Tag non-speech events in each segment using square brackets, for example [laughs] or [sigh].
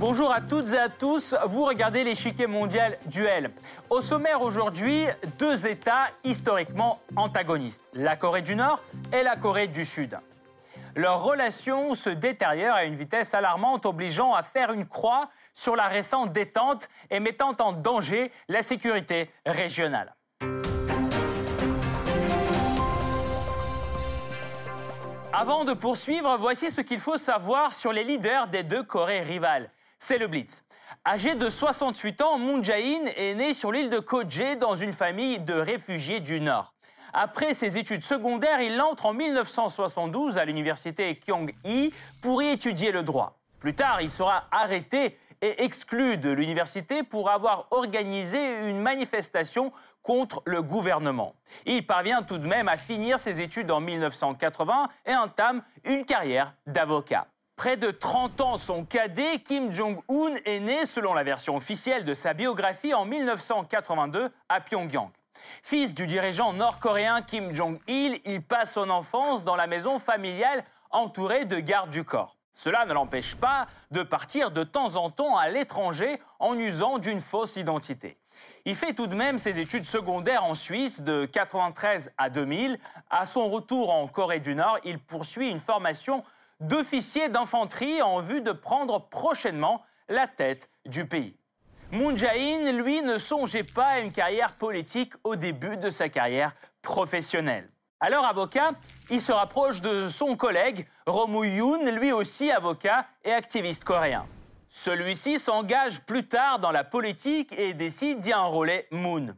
Bonjour à toutes et à tous, vous regardez l'échiquier mondial duel. Au sommaire aujourd'hui, deux États historiquement antagonistes, la Corée du Nord et la Corée du Sud. Leurs relations se détériorent à une vitesse alarmante, obligeant à faire une croix sur la récente détente et mettant en danger la sécurité régionale. Avant de poursuivre, voici ce qu'il faut savoir sur les leaders des deux Corées rivales c'est le Blitz. Âgé de 68 ans, Moon Jae-in est né sur l'île de Koje dans une famille de réfugiés du Nord. Après ses études secondaires, il entre en 1972 à l'université Kyung-hee pour y étudier le droit. Plus tard, il sera arrêté et exclu de l'université pour avoir organisé une manifestation contre le gouvernement. Il parvient tout de même à finir ses études en 1980 et entame une carrière d'avocat. Près de 30 ans son cadet, Kim Jong-un est né, selon la version officielle de sa biographie, en 1982 à Pyongyang. Fils du dirigeant nord-coréen Kim Jong-il, il passe son enfance dans la maison familiale entourée de gardes du corps. Cela ne l'empêche pas de partir de temps en temps à l'étranger en usant d'une fausse identité. Il fait tout de même ses études secondaires en Suisse de 1993 à 2000. À son retour en Corée du Nord, il poursuit une formation d'officiers d'infanterie en vue de prendre prochainement la tête du pays. Moon Jae-in, lui, ne songeait pas à une carrière politique au début de sa carrière professionnelle. Alors avocat, il se rapproche de son collègue Roh yoon lui aussi avocat et activiste coréen. Celui-ci s'engage plus tard dans la politique et décide d'y enrôler Moon.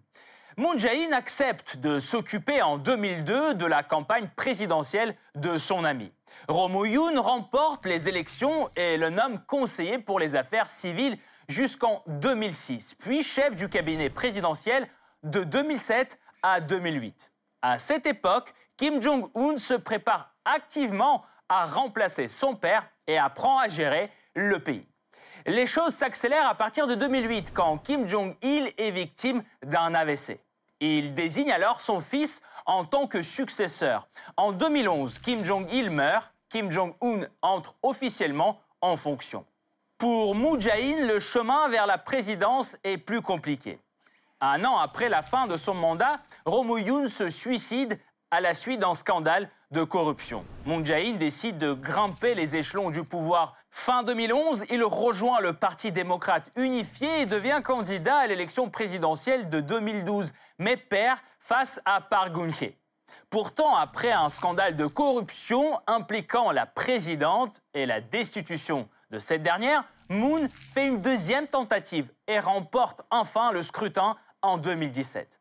Moon Jae-in accepte de s'occuper en 2002 de la campagne présidentielle de son ami. Roh yoon remporte les élections et le nomme conseiller pour les affaires civiles jusqu'en 2006, puis chef du cabinet présidentiel de 2007 à 2008. À cette époque, Kim Jong-un se prépare activement à remplacer son père et apprend à gérer le pays. Les choses s'accélèrent à partir de 2008 quand Kim Jong-il est victime d'un AVC. Il désigne alors son fils en tant que successeur. En 2011, Kim Jong-il meurt, Kim Jong-un entre officiellement en fonction. Pour Moon Jae-in, le chemin vers la présidence est plus compliqué. Un an après la fin de son mandat, Roh Moo-yoon se suicide à la suite d'un scandale de corruption. Moon Jae-in décide de grimper les échelons du pouvoir. Fin 2011, il rejoint le Parti démocrate unifié et devient candidat à l'élection présidentielle de 2012, mais perd face à Park Geun-hye. Pourtant, après un scandale de corruption impliquant la présidente et la destitution de cette dernière, Moon fait une deuxième tentative et remporte enfin le scrutin en 2017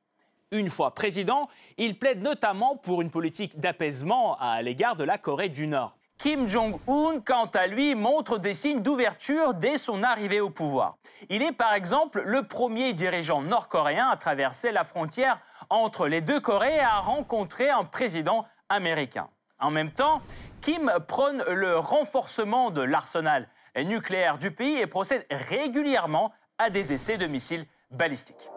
une fois président, il plaide notamment pour une politique d'apaisement à l'égard de la Corée du Nord. Kim Jong-un, quant à lui, montre des signes d'ouverture dès son arrivée au pouvoir. Il est par exemple le premier dirigeant nord-coréen à traverser la frontière entre les deux Corées et à rencontrer un président américain. En même temps, Kim prône le renforcement de l'arsenal nucléaire du pays et procède régulièrement à des essais de missiles balistiques.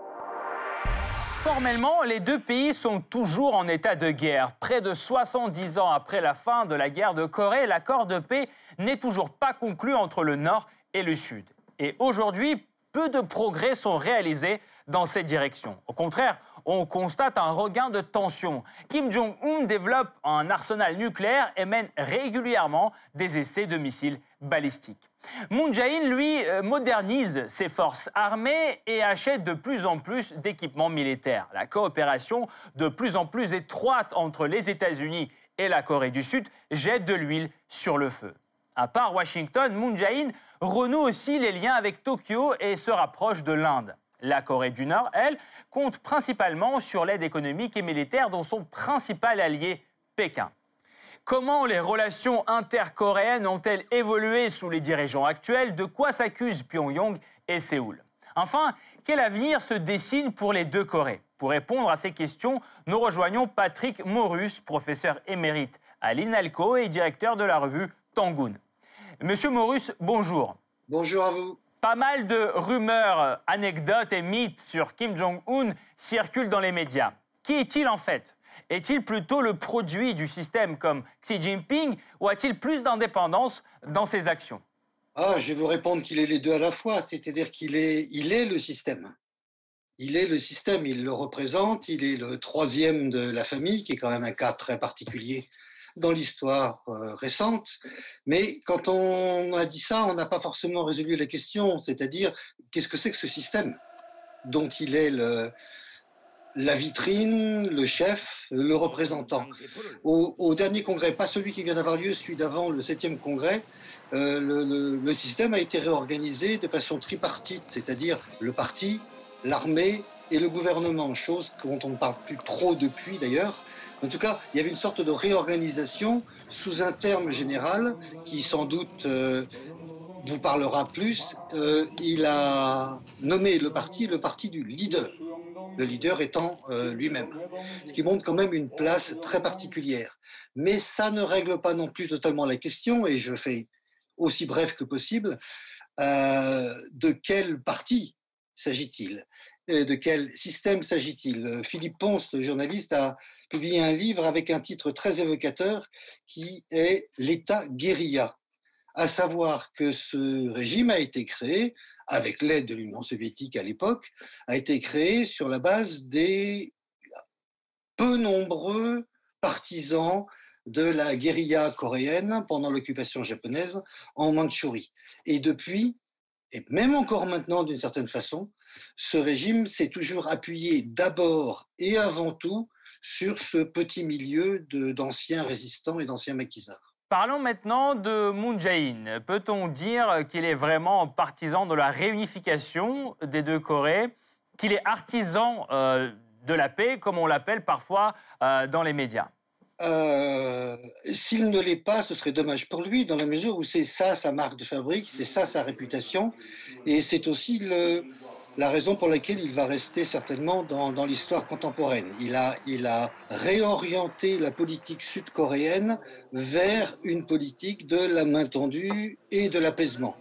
Formellement, les deux pays sont toujours en état de guerre. Près de 70 ans après la fin de la guerre de Corée, l'accord de paix n'est toujours pas conclu entre le Nord et le Sud. Et aujourd'hui, peu de progrès sont réalisés dans cette direction. Au contraire, on constate un regain de tension. Kim Jong-un développe un arsenal nucléaire et mène régulièrement des essais de missiles balistiques. Moon Jae-in, lui, euh, modernise ses forces armées et achète de plus en plus d'équipements militaires. La coopération de plus en plus étroite entre les États-Unis et la Corée du Sud jette de l'huile sur le feu. À part Washington, Moon Jae-in renoue aussi les liens avec Tokyo et se rapproche de l'Inde. La Corée du Nord, elle, compte principalement sur l'aide économique et militaire dont son principal allié, Pékin. Comment les relations intercoréennes ont-elles évolué sous les dirigeants actuels? De quoi s'accusent Pyongyang et Séoul? Enfin, quel avenir se dessine pour les deux Corées? Pour répondre à ces questions, nous rejoignons Patrick Morus, professeur émérite à l'INALCO et directeur de la revue Tangoon. Monsieur Morus, bonjour. Bonjour à vous. Pas mal de rumeurs, anecdotes et mythes sur Kim Jong-un circulent dans les médias. Qui est-il en fait? Est-il plutôt le produit du système comme Xi Jinping ou a-t-il plus d'indépendance dans ses actions? Ah, je vais vous répondre qu'il est les deux à la fois, c'est-à-dire qu'il est, il est le système. Il est le système, il le représente, il est le troisième de la famille, qui est quand même un cas très particulier dans l'histoire euh, récente. Mais quand on a dit ça, on n'a pas forcément résolu la question, c'est-à-dire qu'est-ce que c'est que ce système dont il est la vitrine, le chef, le représentant? Au, dernier congrès, pas celui qui vient d'avoir lieu, celui d'avant, le septième congrès, euh, le, système a été réorganisé de façon tripartite, c'est-à-dire le parti, l'armée et le gouvernement, chose dont on ne parle plus trop depuis d'ailleurs. En tout cas, il y avait une sorte de réorganisation sous un terme général qui sans doute euh, vous parlera plus. Euh, il a nommé le parti le parti du leader, le leader étant euh, lui-même, ce qui montre quand même une place très particulière. Mais ça ne règle pas non plus totalement la question, et je fais aussi bref que possible, de quel parti s'agit-il? De quel système s'agit-il? Philippe Ponce, le journaliste, a publié un livre avec un titre très évocateur qui est L'État guérilla, à savoir que ce régime a été créé, avec l'aide de l'Union soviétique à l'époque, a été créé sur la base des peu nombreux partisans de la guérilla coréenne pendant l'occupation japonaise en Mandchourie. Et depuis, et même encore maintenant d'une certaine façon, ce régime s'est toujours appuyé d'abord et avant tout sur ce petit milieu d'anciens résistants et d'anciens maquisards. Parlons maintenant de Moon Jae-in. Peut-on dire qu'il est vraiment partisan de la réunification des deux Corées, qu'il est artisan euh, de la paix, comme on l'appelle parfois euh, dans les médias? Euh, s'il ne l'est pas, ce serait dommage pour lui, dans la mesure où c'est ça sa marque de fabrique, c'est ça sa réputation, et c'est aussi la raison pour laquelle il va rester certainement dans, l'histoire contemporaine. Il a, il a réorienté la politique sud-coréenne vers une politique de la main tendue et de l'apaisement.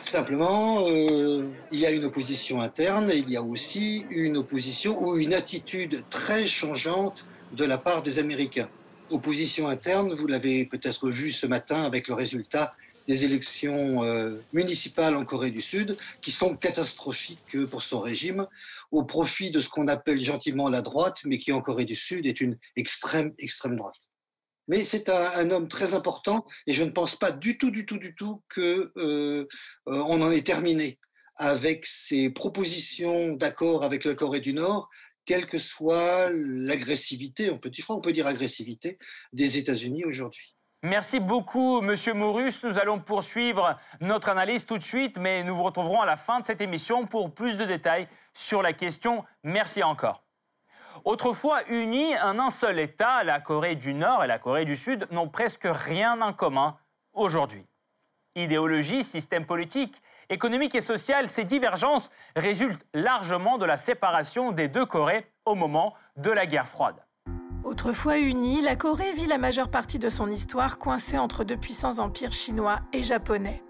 Simplement, euh, il y a une opposition interne et il y a aussi une opposition ou une attitude très changeante de la part des Américains. Opposition interne, vous l'avez peut-être vu ce matin avec le résultat des élections euh, municipales en Corée du Sud, qui sont catastrophiques pour son régime, au profit de ce qu'on appelle gentiment la droite, mais qui en Corée du Sud est une extrême, extrême droite. Mais c'est un, homme très important et je ne pense pas du tout, du tout, du tout que euh, euh, en est terminé avec ses propositions d'accord avec la Corée du Nord, quelle que soit l'agressivité, on peut, dire agressivité, des États-Unis aujourd'hui. Merci beaucoup, Monsieur Maurus. Nous allons poursuivre notre analyse tout de suite, mais nous vous retrouverons à la fin de cette émission pour plus de détails sur la question. Merci encore. Autrefois unis en un seul État, la Corée du Nord et la Corée du Sud n'ont presque rien en commun aujourd'hui. Idéologie, système politique, économique et social, ces divergences résultent largement de la séparation des deux Corées au moment de la guerre froide. Autrefois unie, la Corée vit la majeure partie de son histoire coincée entre deux puissants empires chinois et japonais.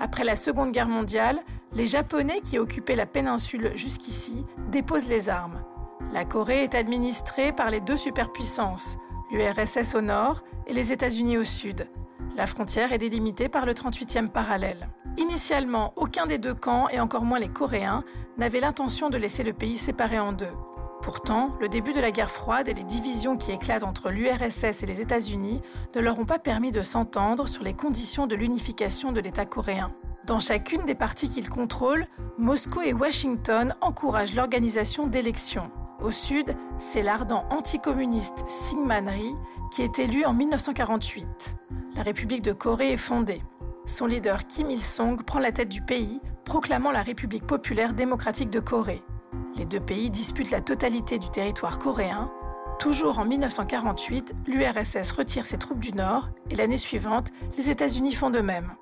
Après la Seconde Guerre mondiale, les Japonais qui occupaient la péninsule jusqu'ici déposent les armes. La Corée est administrée par les deux superpuissances, l'URSS au nord et les États-Unis au sud. La frontière est délimitée par le 38e parallèle. Initialement, aucun des deux camps, et encore moins les Coréens, n'avait l'intention de laisser le pays séparé en deux. Pourtant, le début de la guerre froide et les divisions qui éclatent entre l'URSS et les États-Unis ne leur ont pas permis de s'entendre sur les conditions de l'unification de l'État coréen. Dans chacune des parties qu'ils contrôlent, Moscou et Washington encouragent l'organisation d'élections. Au sud, c'est l'ardent anticommuniste Syngman Rhee qui est élu en 1948. La République de Corée est fondée. Son leader Kim Il-sung prend la tête du pays, proclamant la République populaire démocratique de Corée. Les deux pays disputent la totalité du territoire coréen. Toujours en 1948, l'URSS retire ses troupes du Nord et l'année suivante, les États-Unis font de même.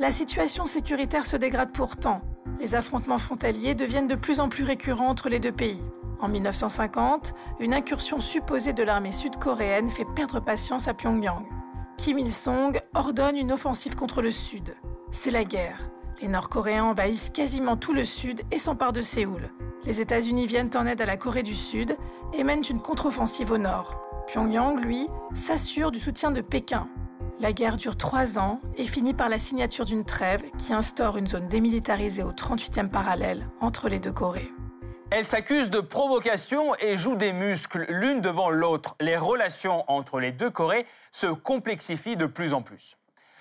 La situation sécuritaire se dégrade pourtant. Les affrontements frontaliers deviennent de plus en plus récurrents entre les deux pays. En 1950, une incursion supposée de l'armée sud-coréenne fait perdre patience à Pyongyang. Kim Il-sung ordonne une offensive contre le Sud. C'est la guerre. Les Nord-Coréens envahissent quasiment tout le sud et s'emparent de Séoul. Les États-Unis viennent en aide à la Corée du Sud et mènent une contre-offensive au nord. Pyongyang, lui, s'assure du soutien de Pékin. La guerre dure trois ans et finit par la signature d'une trêve qui instaure une zone démilitarisée au 38e parallèle entre les deux Corées. Elles s'accusent de provocation et jouent des muscles l'une devant l'autre. Les relations entre les deux Corées se complexifient de plus en plus.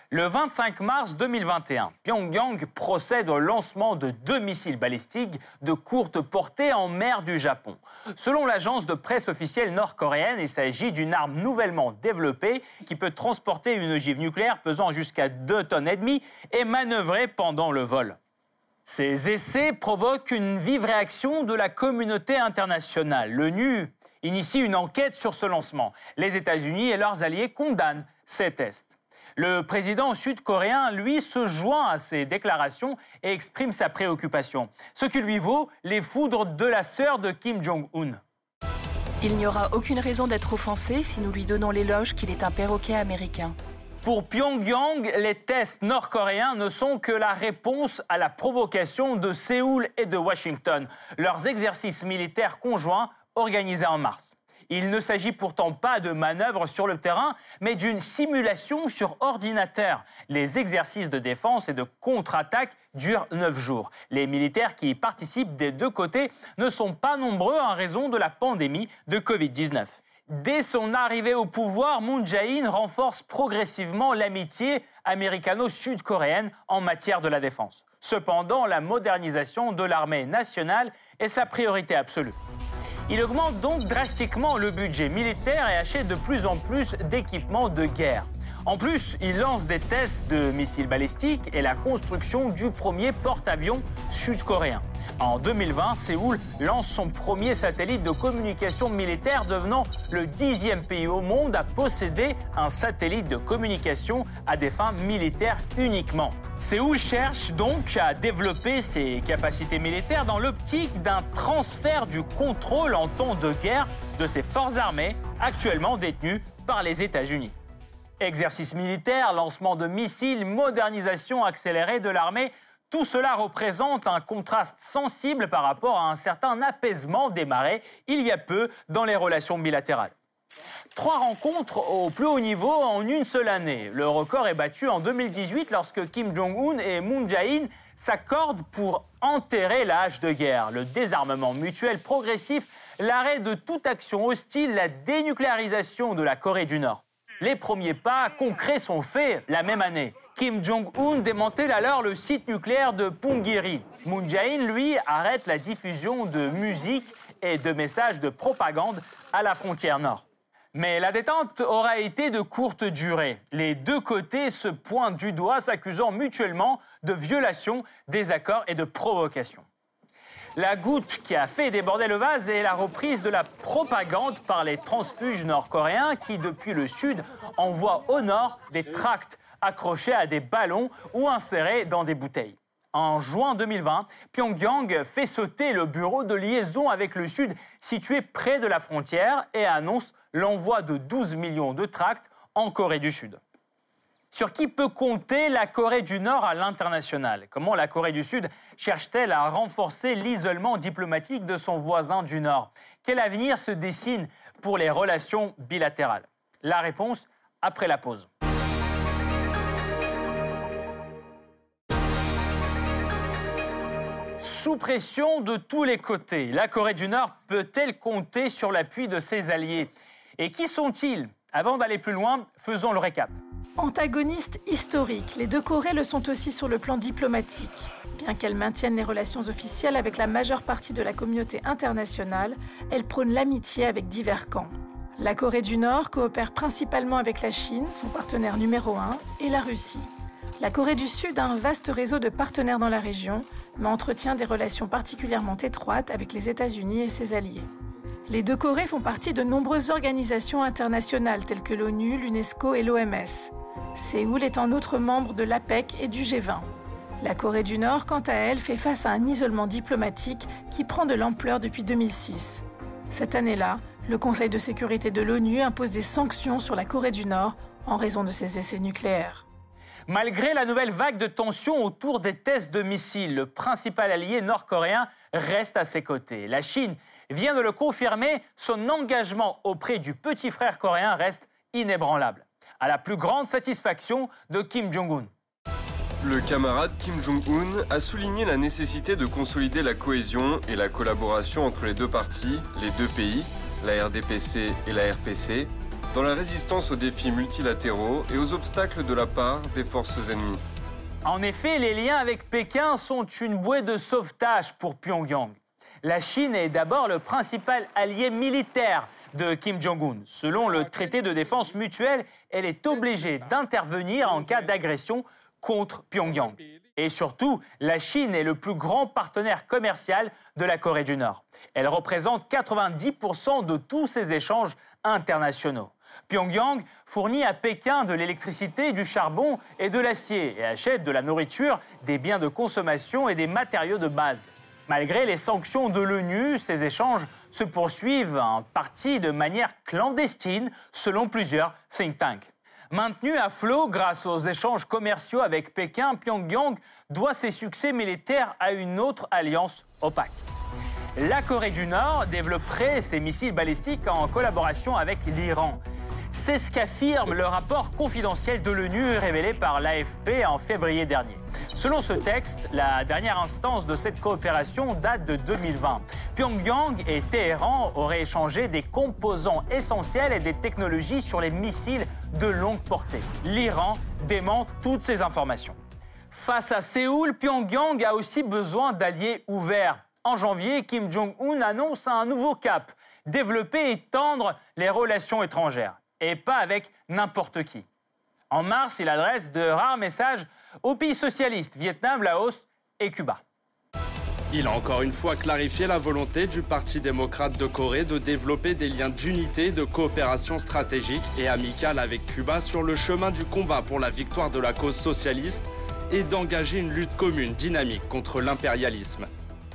Le 25 mars 2021, Pyongyang procède au lancement de deux missiles balistiques de courte portée en mer du Japon. Selon l'agence de presse officielle nord-coréenne, il s'agit d'une arme nouvellement développée qui peut transporter une ogive nucléaire pesant jusqu'à 2 tonnes et demie et manœuvrer pendant le vol. Ces essais provoquent une vive réaction de la communauté internationale. L'ONU initie une enquête sur ce lancement. Les États-Unis et leurs alliés condamnent ces tests. Le président sud-coréen, lui, se joint à ces déclarations et exprime sa préoccupation, ce qui lui vaut les foudres de la sœur de Kim Jong-un. Il n'y aura aucune raison d'être offensé si nous lui donnons l'éloge qu'il est un perroquet américain. Pour Pyongyang, les tests nord-coréens ne sont que la réponse à la provocation de Séoul et de Washington, leurs exercices militaires conjoints organisés en mars. Il ne s'agit pourtant pas de manœuvres sur le terrain, mais d'une simulation sur ordinateur. Les exercices de défense et de contre-attaque durent neuf jours. Les militaires qui y participent des deux côtés ne sont pas nombreux en raison de la pandémie de Covid-19. Dès son arrivée au pouvoir, Moon Jae-in renforce progressivement l'amitié américano-sud-coréenne en matière de la défense. Cependant, la modernisation de l'armée nationale est sa priorité absolue. Il augmente donc drastiquement le budget militaire et achète de plus en plus d'équipements de guerre. En plus, il lance des tests de missiles balistiques et la construction du premier porte-avions sud-coréen. En 2020, Séoul lance son premier satellite de communication militaire, devenant le dixième pays au monde à posséder un satellite de communication à des fins militaires uniquement. Séoul cherche donc à développer ses capacités militaires dans l'optique d'un transfert du contrôle en temps de guerre de ses forces armées actuellement détenues par les États-Unis. Exercices militaires, lancement de missiles, modernisation accélérée de l'armée, tout cela représente un contraste sensible par rapport à un certain apaisement démarré il y a peu dans les relations bilatérales. Trois rencontres au plus haut niveau en une seule année. Le record est battu en 2018 lorsque Kim Jong-un et Moon Jae-in s'accordent pour enterrer l'âge de guerre, le désarmement mutuel progressif, l'arrêt de toute action hostile, la dénucléarisation de la Corée du Nord. Les premiers pas concrets sont faits la même année. Kim Jong-un démantèle alors le site nucléaire de Punggye-ri. Moon Jae-in, lui, arrête la diffusion de musique et de messages de propagande à la frontière nord. Mais la détente aura été de courte durée. Les deux côtés se pointent du doigt, s'accusant mutuellement de violation des accords et de provocation. La goutte qui a fait déborder le vase est la reprise de la propagande par les transfuges nord-coréens qui, depuis le sud, envoient au nord des tracts accrochés à des ballons ou insérés dans des bouteilles. En juin 2020, Pyongyang fait sauter le bureau de liaison avec le Sud situé près de la frontière et annonce l'envoi de 12 millions de tracts en Corée du Sud. Sur qui peut compter la Corée du Nord à l'international? Comment la Corée du Sud cherche-t-elle à renforcer l'isolement diplomatique de son voisin du Nord? Quel avenir se dessine pour les relations bilatérales? La réponse après la pause. Sous pression de tous les côtés, la Corée du Nord peut-elle compter sur l'appui de ses alliés? Et qui sont-ils? Avant d'aller plus loin, faisons le récap. Antagonistes historiques, les deux Corées le sont aussi sur le plan diplomatique. Bien qu'elles maintiennent les relations officielles avec la majeure partie de la communauté internationale, elles prônent l'amitié avec divers camps. La Corée du Nord coopère principalement avec la Chine, son partenaire numéro un, et la Russie. La Corée du Sud a un vaste réseau de partenaires dans la région, mais entretient des relations particulièrement étroites avec les États-Unis et ses alliés. Les deux Corées font partie de nombreuses organisations internationales telles que l'ONU, l'UNESCO et l'OMS. Séoul est en outre membre de l'APEC et du G20. La Corée du Nord, quant à elle, fait face à un isolement diplomatique qui prend de l'ampleur depuis 2006. Cette année-là, le Conseil de sécurité de l'ONU impose des sanctions sur la Corée du Nord en raison de ses essais nucléaires. Malgré la nouvelle vague de tensions autour des tests de missiles, le principal allié nord-coréen reste à ses côtés. La Chine vient de le confirmer, son engagement auprès du petit frère coréen reste inébranlable, à la plus grande satisfaction de Kim Jong-un. Le camarade Kim Jong-un a souligné la nécessité de consolider la cohésion et la collaboration entre les deux parties, les deux pays, la RDPC et la RPC, dans la résistance aux défis multilatéraux et aux obstacles de la part des forces ennemies. En effet, les liens avec Pékin sont une bouée de sauvetage pour Pyongyang. La Chine est d'abord le principal allié militaire de Kim Jong-un. Selon le traité de défense mutuelle, elle est obligée d'intervenir en cas d'agression contre Pyongyang. Et surtout, la Chine est le plus grand partenaire commercial de la Corée du Nord. Elle représente 90% de tous ces échanges internationaux. Pyongyang fournit à Pékin de l'électricité, du charbon et de l'acier et achète de la nourriture, des biens de consommation et des matériaux de base. Malgré les sanctions de l'ONU, ces échanges se poursuivent en partie de manière clandestine, selon plusieurs think tanks. Maintenu à flot grâce aux échanges commerciaux avec Pékin, Pyongyang doit ses succès militaires à une autre alliance opaque. La Corée du Nord développerait ses missiles balistiques en collaboration avec l'Iran. C'est ce qu'affirme le rapport confidentiel de l'ONU révélé par l'AFP en février dernier. Selon ce texte, la dernière instance de cette coopération date de 2020. Pyongyang et Téhéran auraient échangé des composants essentiels et des technologies sur les missiles de longue portée. L'Iran dément toutes ces informations. Face à Séoul, Pyongyang a aussi besoin d'alliés ouverts. En janvier, Kim Jong-un annonce un nouveau cap, développer et tendre les relations étrangères et pas avec n'importe qui. En mars, il adresse de rares messages aux pays socialistes, Vietnam, Laos et Cuba. Il a encore une fois clarifié la volonté du Parti démocrate de Corée de développer des liens d'unité, de coopération stratégique et amicale avec Cuba sur le chemin du combat pour la victoire de la cause socialiste et d'engager une lutte commune dynamique contre l'impérialisme.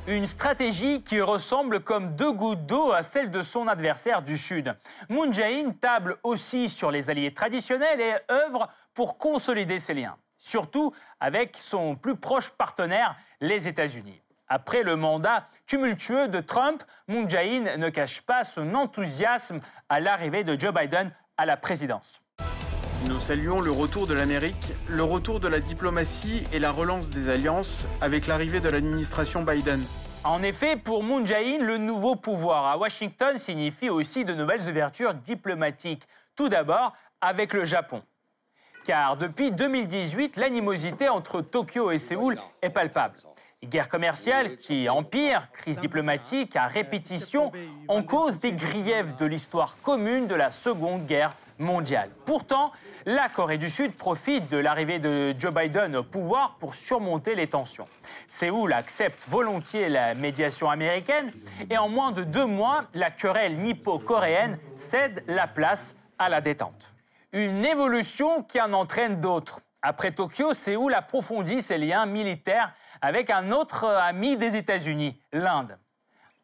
Une stratégie qui ressemble comme deux gouttes d'eau à celle de son adversaire du Sud. Moon Jae-in table aussi sur les alliés traditionnels et œuvre pour consolider ses liens, surtout avec son plus proche partenaire, les États-Unis. Après le mandat tumultueux de Trump, Moon Jae-in ne cache pas son enthousiasme à l'arrivée de Joe Biden à la présidence. Nous saluons le retour de l'Amérique, le retour de la diplomatie et la relance des alliances avec l'arrivée de l'administration Biden. En effet, pour Moon Jae-in, le nouveau pouvoir à Washington signifie aussi de nouvelles ouvertures diplomatiques. Tout d'abord avec le Japon. Car depuis 2018, l'animosité entre Tokyo et Séoul est palpable. Guerre commerciale qui empire, crise diplomatique à répétition, en cause des griefs de l'histoire commune de la Seconde Guerre Pourtant, la Corée du Sud profite de l'arrivée de Joe Biden au pouvoir pour surmonter les tensions. Séoul accepte volontiers la médiation américaine et en moins de deux mois, la querelle nippo-coréenne cède la place à la détente. Une évolution qui en entraîne d'autres. Après Tokyo, Séoul approfondit ses liens militaires avec un autre ami des États-Unis, l'Inde.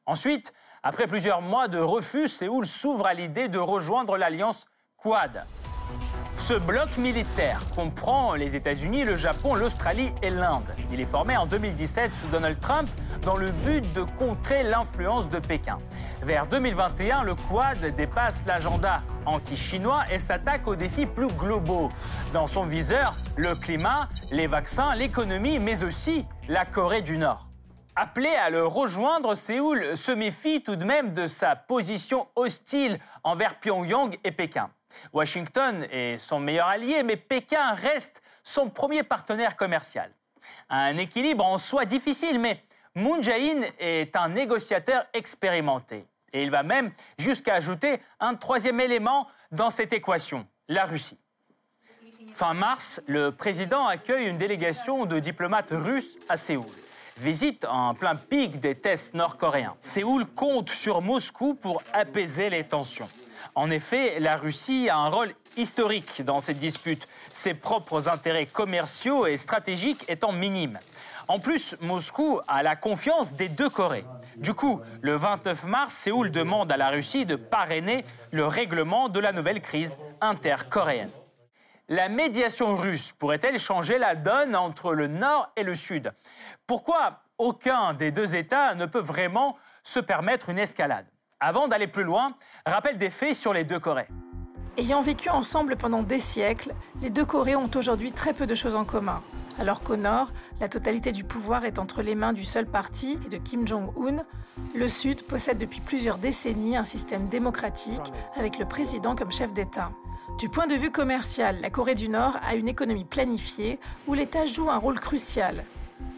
Ensuite, après plusieurs mois de refus, Séoul s'ouvre à l'idée de rejoindre l'alliance Quad. Ce bloc militaire comprend les États-Unis, le Japon, l'Australie et l'Inde. Il est formé en 2017 sous Donald Trump dans le but de contrer l'influence de Pékin. Vers 2021, le Quad dépasse l'agenda anti-chinois et s'attaque aux défis plus globaux. Dans son viseur, le climat, les vaccins, l'économie, mais aussi la Corée du Nord. Appelé à le rejoindre, Séoul se méfie tout de même de sa position hostile envers Pyongyang et Pékin. Washington est son meilleur allié, mais Pékin reste son premier partenaire commercial. Un équilibre en soi difficile, mais Moon Jae-in est un négociateur expérimenté. Et il va même jusqu'à ajouter un troisième élément dans cette équation, la Russie. Fin mars, le président accueille une délégation de diplomates russes à Séoul. Visite en plein pic des tests nord-coréens. Séoul compte sur Moscou pour apaiser les tensions. En effet, la Russie a un rôle historique dans cette dispute, ses propres intérêts commerciaux et stratégiques étant minimes. En plus, Moscou a la confiance des deux Corées. Du coup, le 29 mars, Séoul demande à la Russie de parrainer le règlement de la nouvelle crise intercoréenne. La médiation russe pourrait-elle changer la donne entre le Nord et le Sud? Pourquoi aucun des deux États ne peut vraiment se permettre une escalade? Avant d'aller plus loin, rappel des faits sur les deux Corées. Ayant vécu ensemble pendant des siècles, les deux Corées ont aujourd'hui très peu de choses en commun. Alors qu'au nord, la totalité du pouvoir est entre les mains du seul parti et de Kim Jong-un, le Sud possède depuis plusieurs décennies un système démocratique avec le président comme chef d'État. Du point de vue commercial, la Corée du Nord a une économie planifiée où l'État joue un rôle crucial.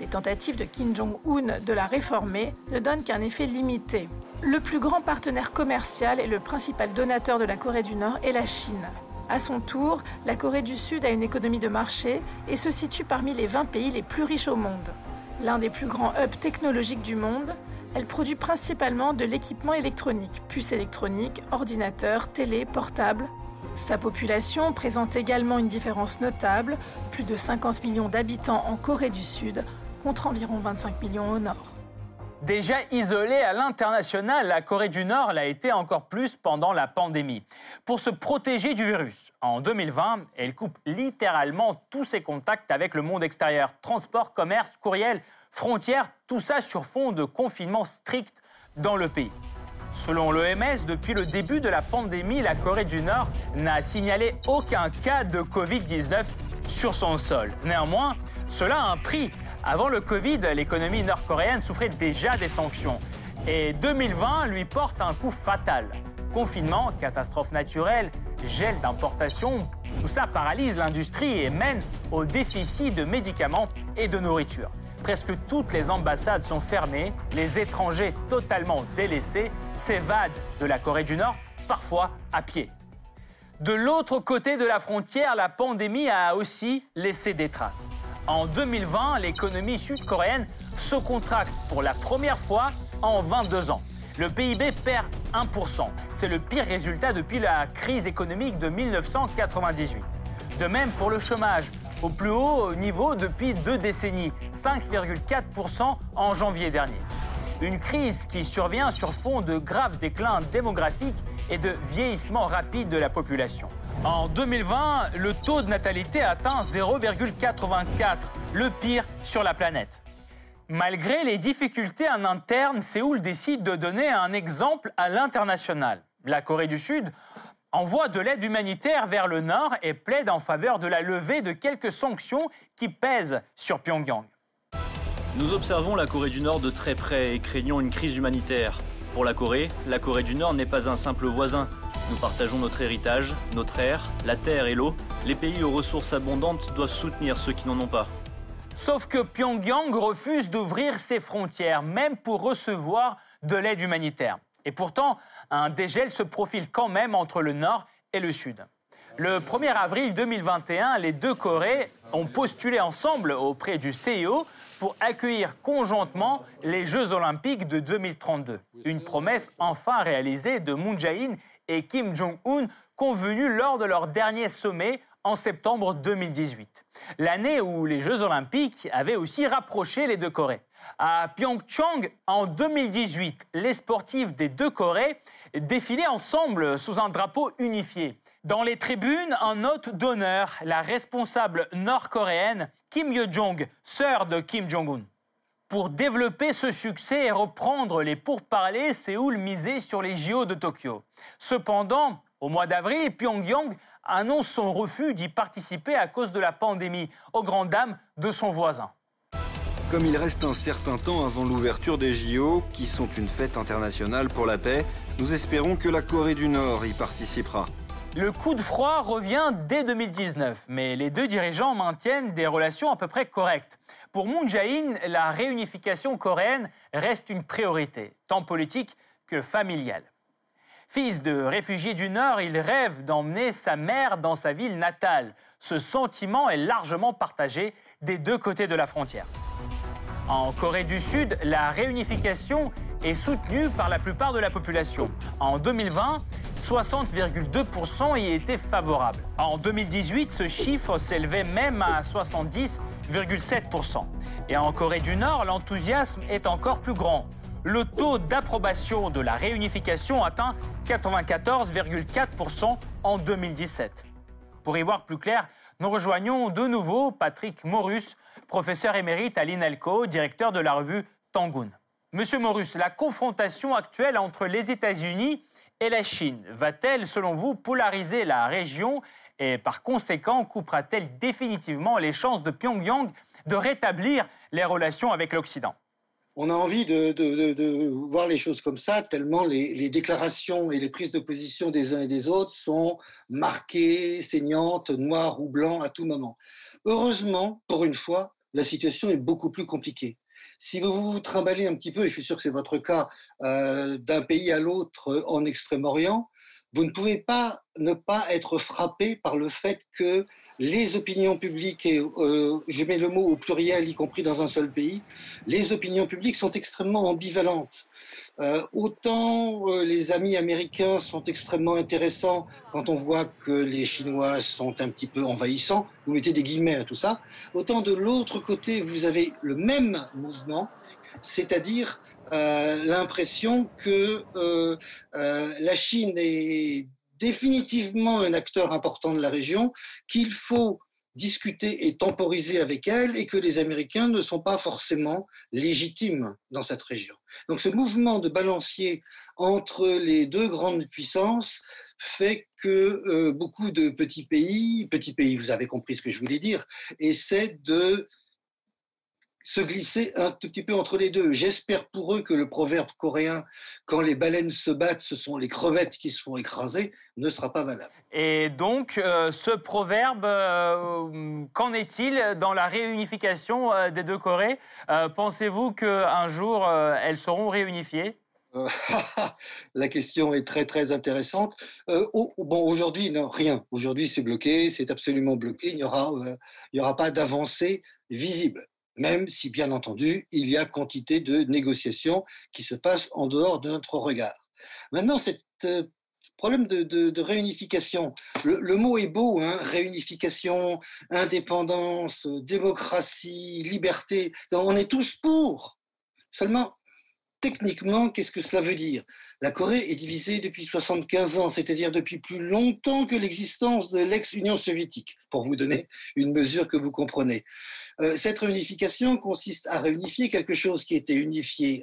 Les tentatives de Kim Jong-un de la réformer ne donnent qu'un effet limité. Le plus grand partenaire commercial et le principal donateur de la Corée du Nord est la Chine. À son tour, la Corée du Sud a une économie de marché et se situe parmi les 20 pays les plus riches au monde. L'un des plus grands hubs technologiques du monde, elle produit principalement de l'équipement électronique, puces électroniques, ordinateurs, télé, portables. Sa population présente également une différence notable, plus de 50 millions d'habitants en Corée du Sud contre environ 25 millions au nord. Déjà isolée à l'international, la Corée du Nord l'a été encore plus pendant la pandémie. Pour se protéger du virus, en 2020, elle coupe littéralement tous ses contacts avec le monde extérieur. Transport, commerce, courriel, frontières, tout ça sur fond de confinement strict dans le pays. Selon l'OMS, depuis le début de la pandémie, la Corée du Nord n'a signalé aucun cas de Covid-19 sur son sol. Néanmoins, cela a un prix avant le Covid, l'économie nord-coréenne souffrait déjà des sanctions. Et 2020 lui porte un coup fatal. Confinement, catastrophe naturelle, gel d'importation, tout ça paralyse l'industrie et mène au déficit de médicaments et de nourriture. Presque toutes les ambassades sont fermées, les étrangers totalement délaissés s'évadent de la Corée du Nord, parfois à pied. De l'autre côté de la frontière, la pandémie a aussi laissé des traces. En 2020, l'économie sud-coréenne se contracte pour la première fois en 22 ans. Le PIB perd 1%. C'est le pire résultat depuis la crise économique de 1998. De même pour le chômage, au plus haut niveau depuis deux décennies, 5,4% en janvier dernier. Une crise qui survient sur fond de graves déclins démographiques et de vieillissement rapide de la population. En 2020, le taux de natalité atteint 0,84, le pire sur la planète. Malgré les difficultés en interne, Séoul décide de donner un exemple à l'international. La Corée du Sud envoie de l'aide humanitaire vers le nord et plaide en faveur de la levée de quelques sanctions qui pèsent sur Pyongyang. Nous observons la Corée du Nord de très près et craignons une crise humanitaire. Pour la Corée, la Corée du Nord n'est pas un simple voisin, nous partageons notre héritage, notre air, la terre et l'eau. Les pays aux ressources abondantes doivent soutenir ceux qui n'en ont pas. Sauf que Pyongyang refuse d'ouvrir ses frontières, même pour recevoir de l'aide humanitaire. Et pourtant, un dégel se profile quand même entre le Nord et le Sud. Le 1er avril 2021, les deux Corées ont postulé ensemble auprès du CIO pour accueillir conjointement les Jeux olympiques de 2032. Une promesse enfin réalisée de Moon Jae-in et Kim Jong-un convenus lors de leur dernier sommet en septembre 2018. L'année où les Jeux olympiques avaient aussi rapproché les deux Corées. À Pyeongchang, en 2018, les sportifs des deux Corées défilaient ensemble sous un drapeau unifié. Dans les tribunes, en note d'honneur, la responsable nord-coréenne Kim Yo-jong, sœur de Kim Jong-un. Pour développer ce succès et reprendre les pourparlers, Séoul misait sur les JO de Tokyo. Cependant, au mois d'avril, Pyongyang annonce son refus d'y participer à cause de la pandémie, aux grandes dames de son voisin. Comme il reste un certain temps avant l'ouverture des JO, qui sont une fête internationale pour la paix, nous espérons que la Corée du Nord y participera. Le coup de froid revient dès 2019, mais les deux dirigeants maintiennent des relations à peu près correctes. Pour Moon Jae-in, la réunification coréenne reste une priorité, tant politique que familiale. Fils de réfugiés du Nord, il rêve d'emmener sa mère dans sa ville natale. Ce sentiment est largement partagé des deux côtés de la frontière. En Corée du Sud, la réunification est soutenue par la plupart de la population. En 2020, 60,2% y étaient favorables. En 2018, ce chiffre s'élevait même à 70,7%. Et en Corée du Nord, l'enthousiasme est encore plus grand. Le taux d'approbation de la réunification atteint 94,4% en 2017. Pour y voir plus clair, Nous rejoignons de nouveau Patrick Morus, professeur émérite à l'INALCO, directeur de la revue Tangoon. Monsieur Morus, la confrontation actuelle entre les États-Unis et la Chine va-t-elle, selon vous, polariser la région et par conséquent coupera-t-elle définitivement les chances de Pyongyang de rétablir les relations avec l'Occident? On a envie de, voir les choses comme ça, tellement les, déclarations et les prises de position des uns et des autres sont marquées, saignantes, noires ou blancs à tout moment. Heureusement, pour une fois, la situation est beaucoup plus compliquée. Si vous vous trimballez un petit peu, et je suis sûr que c'est votre cas, euh, d'un pays à l'autre en Extrême-Orient, vous ne pouvez pas ne pas être frappé par le fait que les opinions publiques, et euh, je mets le mot au pluriel, y compris dans un seul pays, les opinions publiques sont extrêmement ambivalentes. Euh, autant euh, les amis américains sont extrêmement intéressants quand on voit que les Chinois sont un petit peu envahissants, vous mettez des guillemets à tout ça, autant de l'autre côté, vous avez le même mouvement, c'est-à-dire l'impression que la Chine est définitivement un acteur important de la région, qu'il faut discuter et temporiser avec elle et que les Américains ne sont pas forcément légitimes dans cette région. Donc ce mouvement de balancier entre les deux grandes puissances fait que euh, beaucoup de petits pays, petits pays, vous avez compris ce que je voulais dire, essaient de se glisser un tout petit peu entre les deux. J'espère pour eux que le proverbe coréen quand les baleines se battent, ce sont les crevettes qui se font écraser, ne sera pas valable. Et donc, euh, ce proverbe, euh, qu'en est-il dans la réunification euh, des deux Corées? Pensez-vous qu'un jour, elles seront réunifiées? [laughs] La question est très très intéressante. bon, aujourd'hui, non, rien. Aujourd'hui, c'est bloqué, c'est absolument bloqué. Il n'y aura, il aura pas d'avancée visible même si bien entendu, il y a quantité de négociations qui se passent en dehors de notre regard. Maintenant, ce euh, problème de, réunification, le, mot est beau, hein, réunification, indépendance, démocratie, liberté, on est tous pour. Seulement, techniquement, qu'est-ce que cela veut dire? La Corée est divisée depuis 75 ans, c'est-à-dire depuis plus longtemps que l'existence de l'ex-Union soviétique, pour vous donner une mesure que vous comprenez. Euh, cette réunification consiste à réunifier quelque chose qui était unifié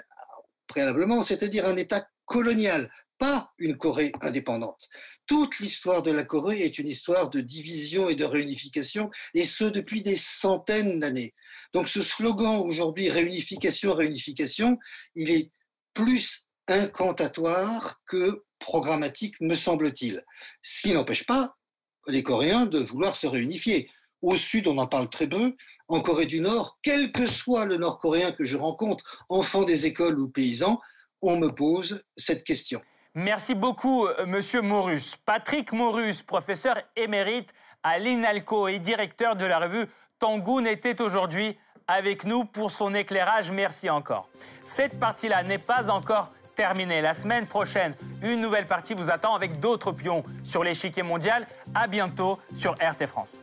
préalablement, c'est-à-dire un État colonial, pas une Corée indépendante. Toute l'histoire de la Corée est une histoire de division et de réunification, et ce depuis des centaines d'années. Donc ce slogan aujourd'hui, réunification, réunification, il est plus incantatoire que programmatique, me semble-t-il. Ce qui n'empêche pas les Coréens de vouloir se réunifier. Au sud, on en parle très peu. En Corée du Nord, quel que soit le Nord-Coréen que je rencontre, enfant des écoles ou paysan, on me pose cette question. Merci beaucoup, euh, Monsieur Morus. Patrick Morus, professeur émérite à l'INALCO et directeur de la revue Tangoon, était aujourd'hui avec nous pour son éclairage. Merci encore. Cette partie-là n'est pas encore terminée. La semaine prochaine, une nouvelle partie vous attend avec d'autres pions sur l'échiquier mondial. À bientôt sur RT France.